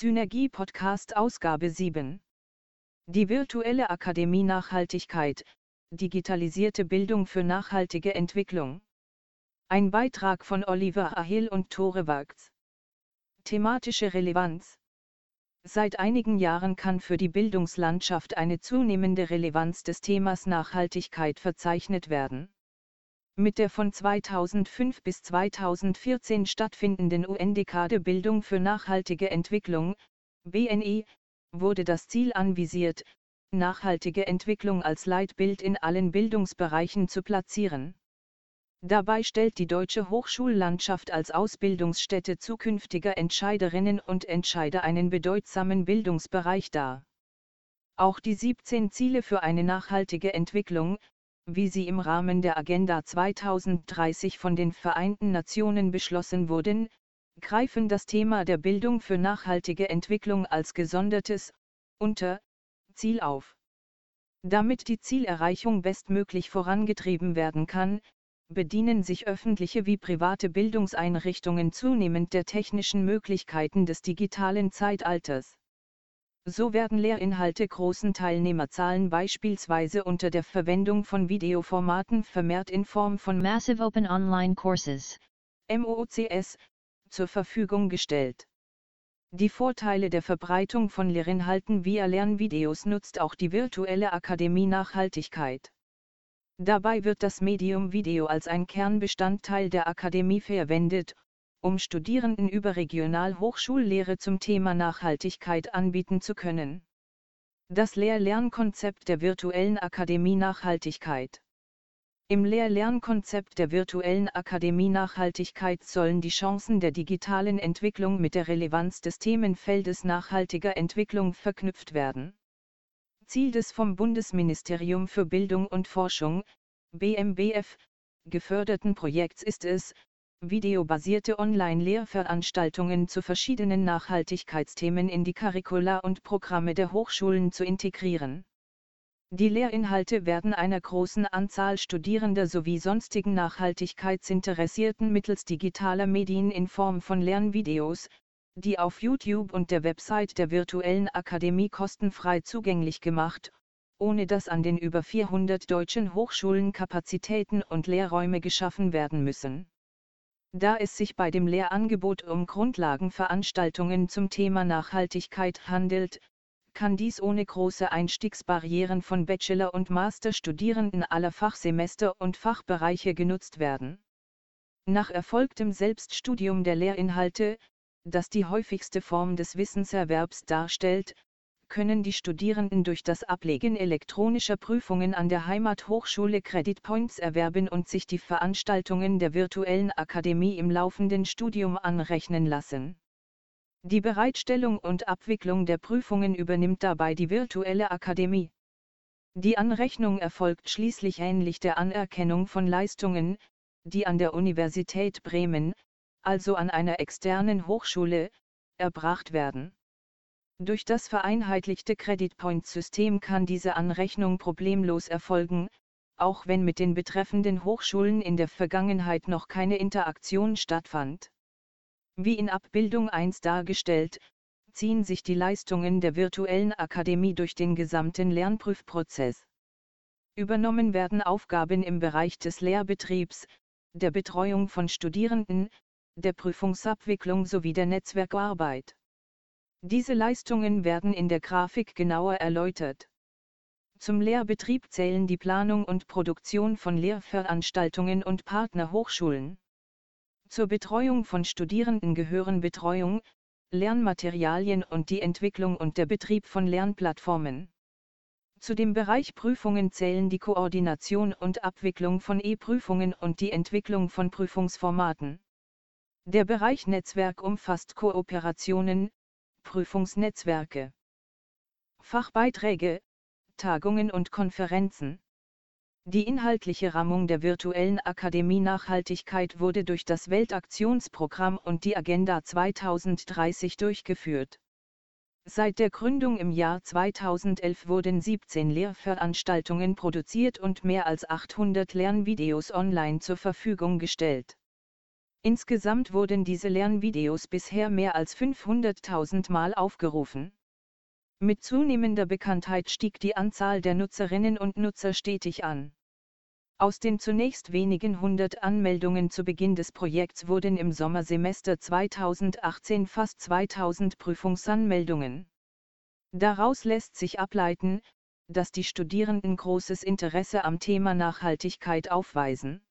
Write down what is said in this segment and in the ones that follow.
Synergie Podcast Ausgabe 7. Die virtuelle Akademie Nachhaltigkeit, digitalisierte Bildung für nachhaltige Entwicklung. Ein Beitrag von Oliver Ahill und Tore Wagz. Thematische Relevanz. Seit einigen Jahren kann für die Bildungslandschaft eine zunehmende Relevanz des Themas Nachhaltigkeit verzeichnet werden. Mit der von 2005 bis 2014 stattfindenden UN-Dekade Bildung für nachhaltige Entwicklung, BNI, wurde das Ziel anvisiert, nachhaltige Entwicklung als Leitbild in allen Bildungsbereichen zu platzieren. Dabei stellt die deutsche Hochschullandschaft als Ausbildungsstätte zukünftiger Entscheiderinnen und Entscheider einen bedeutsamen Bildungsbereich dar. Auch die 17 Ziele für eine nachhaltige Entwicklung, wie sie im Rahmen der Agenda 2030 von den Vereinten Nationen beschlossen wurden, greifen das Thema der Bildung für nachhaltige Entwicklung als gesondertes, unter, Ziel auf. Damit die Zielerreichung bestmöglich vorangetrieben werden kann, bedienen sich öffentliche wie private Bildungseinrichtungen zunehmend der technischen Möglichkeiten des digitalen Zeitalters. So werden Lehrinhalte großen Teilnehmerzahlen beispielsweise unter der Verwendung von Videoformaten vermehrt in Form von Massive Open Online Courses MOOCs zur Verfügung gestellt. Die Vorteile der Verbreitung von Lehrinhalten via Lernvideos nutzt auch die virtuelle Akademie Nachhaltigkeit. Dabei wird das Medium Video als ein Kernbestandteil der Akademie verwendet, um Studierenden überregional Hochschullehre zum Thema Nachhaltigkeit anbieten zu können. Das Lehr-Lernkonzept der virtuellen Akademie Nachhaltigkeit. Im Lehr-Lernkonzept der virtuellen Akademie Nachhaltigkeit sollen die Chancen der digitalen Entwicklung mit der Relevanz des Themenfeldes nachhaltiger Entwicklung verknüpft werden. Ziel des vom Bundesministerium für Bildung und Forschung, BMBF, geförderten Projekts ist es, videobasierte Online-Lehrveranstaltungen zu verschiedenen Nachhaltigkeitsthemen in die Curricula und Programme der Hochschulen zu integrieren. Die Lehrinhalte werden einer großen Anzahl Studierender sowie sonstigen Nachhaltigkeitsinteressierten mittels digitaler Medien in Form von Lernvideos, die auf YouTube und der Website der virtuellen Akademie kostenfrei zugänglich gemacht, ohne dass an den über 400 deutschen Hochschulen Kapazitäten und Lehrräume geschaffen werden müssen. Da es sich bei dem Lehrangebot um Grundlagenveranstaltungen zum Thema Nachhaltigkeit handelt, kann dies ohne große Einstiegsbarrieren von Bachelor- und Masterstudierenden aller Fachsemester und Fachbereiche genutzt werden. Nach erfolgtem Selbststudium der Lehrinhalte, das die häufigste Form des Wissenserwerbs darstellt, können die Studierenden durch das Ablegen elektronischer Prüfungen an der Heimathochschule Credit Points erwerben und sich die Veranstaltungen der virtuellen Akademie im laufenden Studium anrechnen lassen. Die Bereitstellung und Abwicklung der Prüfungen übernimmt dabei die virtuelle Akademie. Die Anrechnung erfolgt schließlich ähnlich der Anerkennung von Leistungen, die an der Universität Bremen, also an einer externen Hochschule, erbracht werden. Durch das vereinheitlichte Credit Point-System kann diese Anrechnung problemlos erfolgen, auch wenn mit den betreffenden Hochschulen in der Vergangenheit noch keine Interaktion stattfand. Wie in Abbildung 1 dargestellt, ziehen sich die Leistungen der virtuellen Akademie durch den gesamten Lernprüfprozess. Übernommen werden Aufgaben im Bereich des Lehrbetriebs, der Betreuung von Studierenden, der Prüfungsabwicklung sowie der Netzwerkarbeit. Diese Leistungen werden in der Grafik genauer erläutert. Zum Lehrbetrieb zählen die Planung und Produktion von Lehrveranstaltungen und Partnerhochschulen. Zur Betreuung von Studierenden gehören Betreuung, Lernmaterialien und die Entwicklung und der Betrieb von Lernplattformen. Zu dem Bereich Prüfungen zählen die Koordination und Abwicklung von E-Prüfungen und die Entwicklung von Prüfungsformaten. Der Bereich Netzwerk umfasst Kooperationen, Prüfungsnetzwerke, Fachbeiträge, Tagungen und Konferenzen. Die inhaltliche Rahmung der virtuellen Akademie Nachhaltigkeit wurde durch das Weltaktionsprogramm und die Agenda 2030 durchgeführt. Seit der Gründung im Jahr 2011 wurden 17 Lehrveranstaltungen produziert und mehr als 800 Lernvideos online zur Verfügung gestellt. Insgesamt wurden diese Lernvideos bisher mehr als 500.000 Mal aufgerufen. Mit zunehmender Bekanntheit stieg die Anzahl der Nutzerinnen und Nutzer stetig an. Aus den zunächst wenigen hundert Anmeldungen zu Beginn des Projekts wurden im Sommersemester 2018 fast 2000 Prüfungsanmeldungen. Daraus lässt sich ableiten, dass die Studierenden großes Interesse am Thema Nachhaltigkeit aufweisen.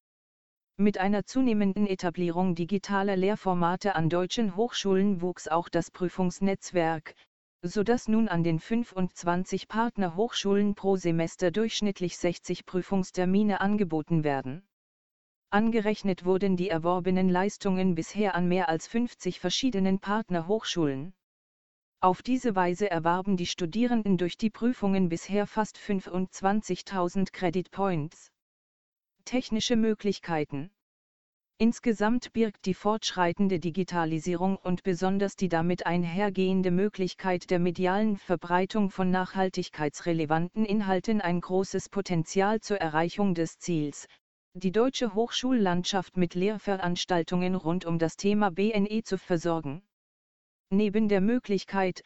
Mit einer zunehmenden Etablierung digitaler Lehrformate an deutschen Hochschulen wuchs auch das Prüfungsnetzwerk, so dass nun an den 25 Partnerhochschulen pro Semester durchschnittlich 60 Prüfungstermine angeboten werden. Angerechnet wurden die erworbenen Leistungen bisher an mehr als 50 verschiedenen Partnerhochschulen. Auf diese Weise erwarben die Studierenden durch die Prüfungen bisher fast 25.000 Credit Points. Technische Möglichkeiten Insgesamt birgt die fortschreitende Digitalisierung und besonders die damit einhergehende Möglichkeit der medialen Verbreitung von nachhaltigkeitsrelevanten Inhalten ein großes Potenzial zur Erreichung des Ziels, die deutsche Hochschullandschaft mit Lehrveranstaltungen rund um das Thema BNE zu versorgen. Neben der Möglichkeit,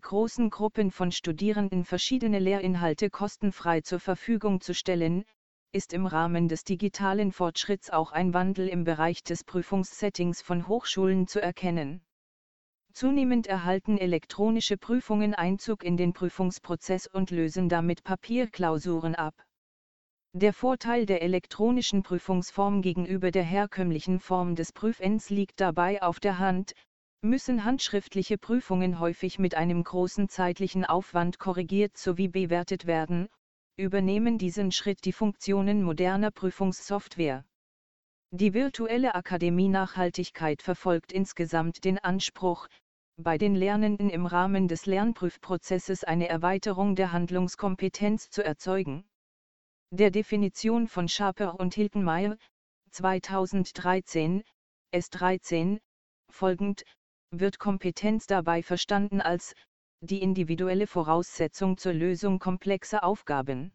großen Gruppen von Studierenden verschiedene Lehrinhalte kostenfrei zur Verfügung zu stellen, ist im Rahmen des digitalen Fortschritts auch ein Wandel im Bereich des Prüfungssettings von Hochschulen zu erkennen. Zunehmend erhalten elektronische Prüfungen Einzug in den Prüfungsprozess und lösen damit Papierklausuren ab. Der Vorteil der elektronischen Prüfungsform gegenüber der herkömmlichen Form des Prüfens liegt dabei auf der Hand, müssen handschriftliche Prüfungen häufig mit einem großen zeitlichen Aufwand korrigiert sowie bewertet werden, übernehmen diesen Schritt die Funktionen moderner Prüfungssoftware. Die virtuelle Akademie Nachhaltigkeit verfolgt insgesamt den Anspruch, bei den Lernenden im Rahmen des Lernprüfprozesses eine Erweiterung der Handlungskompetenz zu erzeugen. Der Definition von Schaper und Hiltenmeier, 2013, S13, folgend, wird Kompetenz dabei verstanden als die individuelle Voraussetzung zur Lösung komplexer Aufgaben.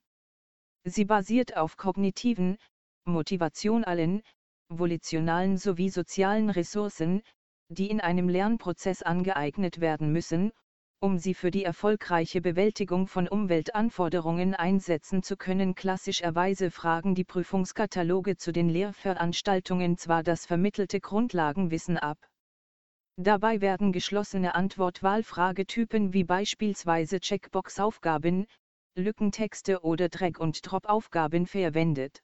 Sie basiert auf kognitiven, motivationalen, volitionalen sowie sozialen Ressourcen, die in einem Lernprozess angeeignet werden müssen, um sie für die erfolgreiche Bewältigung von Umweltanforderungen einsetzen zu können. Klassischerweise fragen die Prüfungskataloge zu den Lehrveranstaltungen zwar das vermittelte Grundlagenwissen ab, Dabei werden geschlossene Antwort-Wahlfragetypen wie beispielsweise Checkbox-Aufgaben, Lückentexte oder Drag- und Drop-Aufgaben verwendet.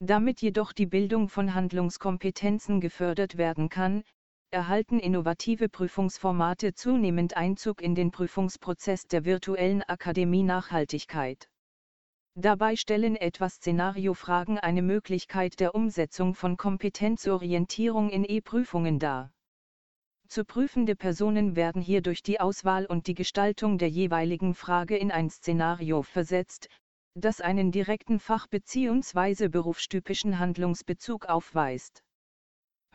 Damit jedoch die Bildung von Handlungskompetenzen gefördert werden kann, erhalten innovative Prüfungsformate zunehmend Einzug in den Prüfungsprozess der virtuellen Akademie Nachhaltigkeit. Dabei stellen etwa Szenariofragen eine Möglichkeit der Umsetzung von Kompetenzorientierung in E-Prüfungen dar. Zu prüfende Personen werden hier durch die Auswahl und die Gestaltung der jeweiligen Frage in ein Szenario versetzt, das einen direkten Fach- bzw. berufstypischen Handlungsbezug aufweist.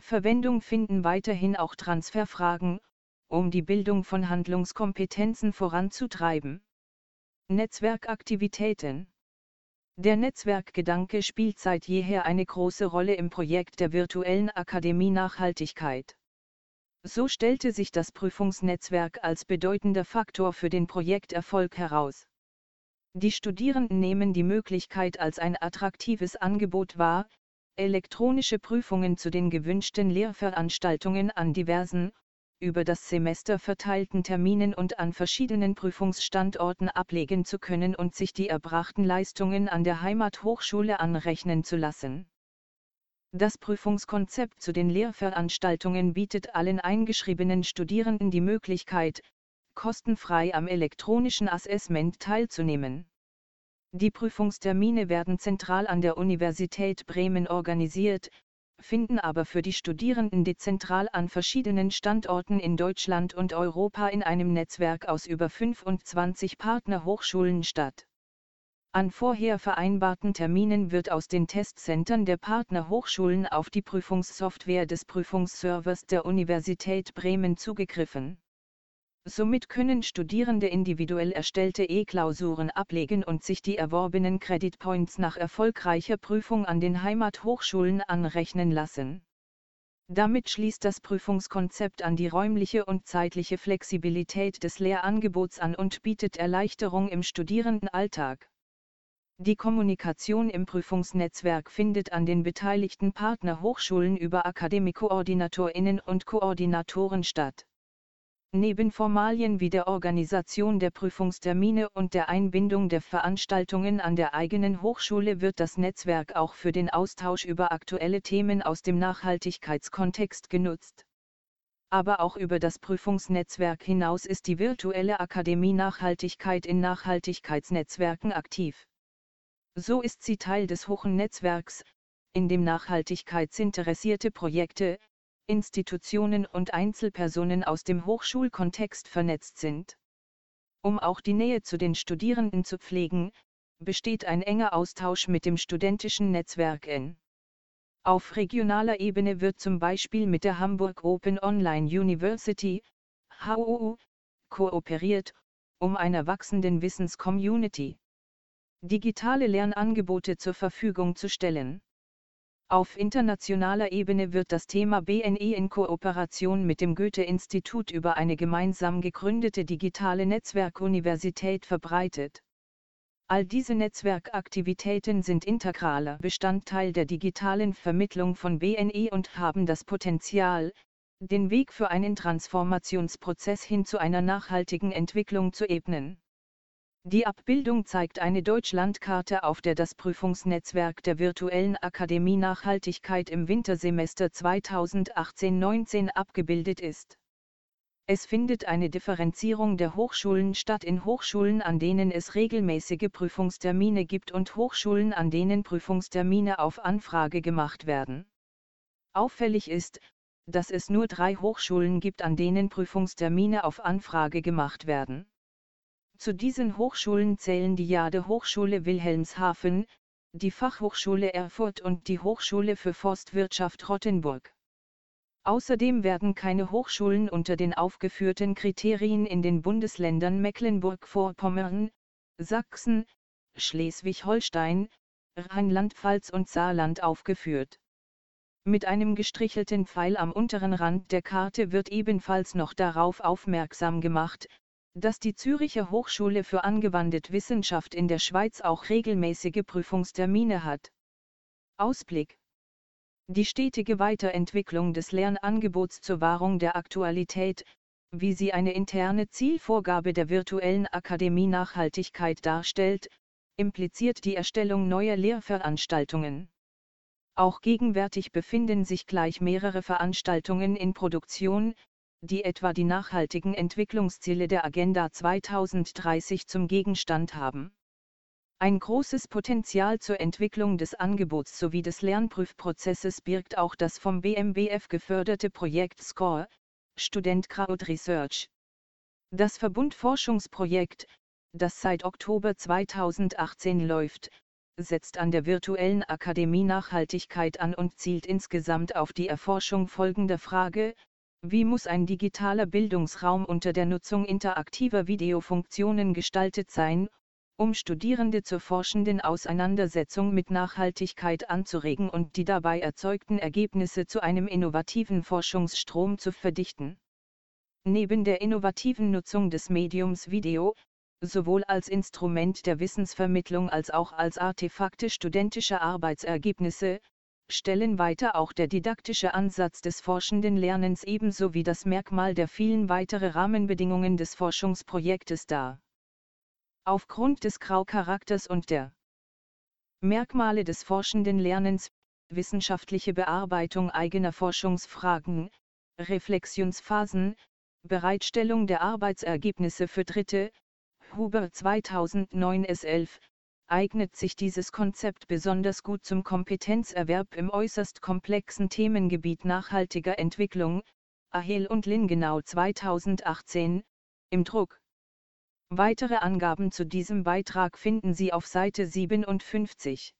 Verwendung finden weiterhin auch Transferfragen, um die Bildung von Handlungskompetenzen voranzutreiben. Netzwerkaktivitäten Der Netzwerkgedanke spielt seit jeher eine große Rolle im Projekt der virtuellen Akademie Nachhaltigkeit. So stellte sich das Prüfungsnetzwerk als bedeutender Faktor für den Projekterfolg heraus. Die Studierenden nehmen die Möglichkeit als ein attraktives Angebot wahr, elektronische Prüfungen zu den gewünschten Lehrveranstaltungen an diversen, über das Semester verteilten Terminen und an verschiedenen Prüfungsstandorten ablegen zu können und sich die erbrachten Leistungen an der Heimathochschule anrechnen zu lassen. Das Prüfungskonzept zu den Lehrveranstaltungen bietet allen eingeschriebenen Studierenden die Möglichkeit, kostenfrei am elektronischen Assessment teilzunehmen. Die Prüfungstermine werden zentral an der Universität Bremen organisiert, finden aber für die Studierenden dezentral an verschiedenen Standorten in Deutschland und Europa in einem Netzwerk aus über 25 Partnerhochschulen statt. An vorher vereinbarten Terminen wird aus den Testcentern der Partnerhochschulen auf die Prüfungssoftware des Prüfungsservers der Universität Bremen zugegriffen. Somit können Studierende individuell erstellte E-Klausuren ablegen und sich die erworbenen Credit Points nach erfolgreicher Prüfung an den Heimathochschulen anrechnen lassen. Damit schließt das Prüfungskonzept an die räumliche und zeitliche Flexibilität des Lehrangebots an und bietet Erleichterung im Studierendenalltag. Die Kommunikation im Prüfungsnetzwerk findet an den beteiligten Partnerhochschulen über Akademikoordinatorinnen und Koordinatoren statt. Neben Formalien wie der Organisation der Prüfungstermine und der Einbindung der Veranstaltungen an der eigenen Hochschule wird das Netzwerk auch für den Austausch über aktuelle Themen aus dem Nachhaltigkeitskontext genutzt. Aber auch über das Prüfungsnetzwerk hinaus ist die virtuelle Akademie Nachhaltigkeit in Nachhaltigkeitsnetzwerken aktiv. So ist sie Teil des Hochen Netzwerks, in dem nachhaltigkeitsinteressierte Projekte, Institutionen und Einzelpersonen aus dem Hochschulkontext vernetzt sind. Um auch die Nähe zu den Studierenden zu pflegen, besteht ein enger Austausch mit dem studentischen Netzwerk in. Auf regionaler Ebene wird zum Beispiel mit der Hamburg Open Online University, HOU, kooperiert, um einer wachsenden Wissenscommunity digitale Lernangebote zur Verfügung zu stellen. Auf internationaler Ebene wird das Thema BNE in Kooperation mit dem Goethe-Institut über eine gemeinsam gegründete digitale Netzwerkuniversität verbreitet. All diese Netzwerkaktivitäten sind integraler Bestandteil der digitalen Vermittlung von BNE und haben das Potenzial, den Weg für einen Transformationsprozess hin zu einer nachhaltigen Entwicklung zu ebnen. Die Abbildung zeigt eine Deutschlandkarte, auf der das Prüfungsnetzwerk der virtuellen Akademie Nachhaltigkeit im Wintersemester 2018-19 abgebildet ist. Es findet eine Differenzierung der Hochschulen statt in Hochschulen, an denen es regelmäßige Prüfungstermine gibt und Hochschulen, an denen Prüfungstermine auf Anfrage gemacht werden. Auffällig ist, dass es nur drei Hochschulen gibt, an denen Prüfungstermine auf Anfrage gemacht werden. Zu diesen Hochschulen zählen die Jade Hochschule Wilhelmshaven, die Fachhochschule Erfurt und die Hochschule für Forstwirtschaft Rottenburg. Außerdem werden keine Hochschulen unter den aufgeführten Kriterien in den Bundesländern Mecklenburg-Vorpommern, Sachsen, Schleswig-Holstein, Rheinland-Pfalz und Saarland aufgeführt. Mit einem gestrichelten Pfeil am unteren Rand der Karte wird ebenfalls noch darauf aufmerksam gemacht, dass die Züricher Hochschule für angewandte Wissenschaft in der Schweiz auch regelmäßige Prüfungstermine hat. Ausblick Die stetige Weiterentwicklung des Lernangebots zur Wahrung der Aktualität, wie sie eine interne Zielvorgabe der virtuellen Akademie Nachhaltigkeit darstellt, impliziert die Erstellung neuer Lehrveranstaltungen. Auch gegenwärtig befinden sich gleich mehrere Veranstaltungen in Produktion, die etwa die nachhaltigen Entwicklungsziele der Agenda 2030 zum Gegenstand haben. Ein großes Potenzial zur Entwicklung des Angebots sowie des Lernprüfprozesses birgt auch das vom BMBF geförderte Projekt SCORE, Student Crowd Research. Das Verbundforschungsprojekt, das seit Oktober 2018 läuft, setzt an der virtuellen Akademie Nachhaltigkeit an und zielt insgesamt auf die Erforschung folgender Frage, wie muss ein digitaler Bildungsraum unter der Nutzung interaktiver Videofunktionen gestaltet sein, um Studierende zur forschenden Auseinandersetzung mit Nachhaltigkeit anzuregen und die dabei erzeugten Ergebnisse zu einem innovativen Forschungsstrom zu verdichten? Neben der innovativen Nutzung des Mediums Video, sowohl als Instrument der Wissensvermittlung als auch als Artefakte studentischer Arbeitsergebnisse, stellen weiter auch der didaktische Ansatz des forschenden Lernens ebenso wie das Merkmal der vielen weitere Rahmenbedingungen des Forschungsprojektes dar. Aufgrund des Grau-Charakters und der Merkmale des forschenden Lernens, wissenschaftliche Bearbeitung eigener Forschungsfragen, Reflexionsphasen, Bereitstellung der Arbeitsergebnisse für Dritte, Huber 2009 S11, eignet sich dieses Konzept besonders gut zum Kompetenzerwerb im äußerst komplexen Themengebiet nachhaltiger Entwicklung, Ahel und Lingenau 2018, im Druck. Weitere Angaben zu diesem Beitrag finden Sie auf Seite 57.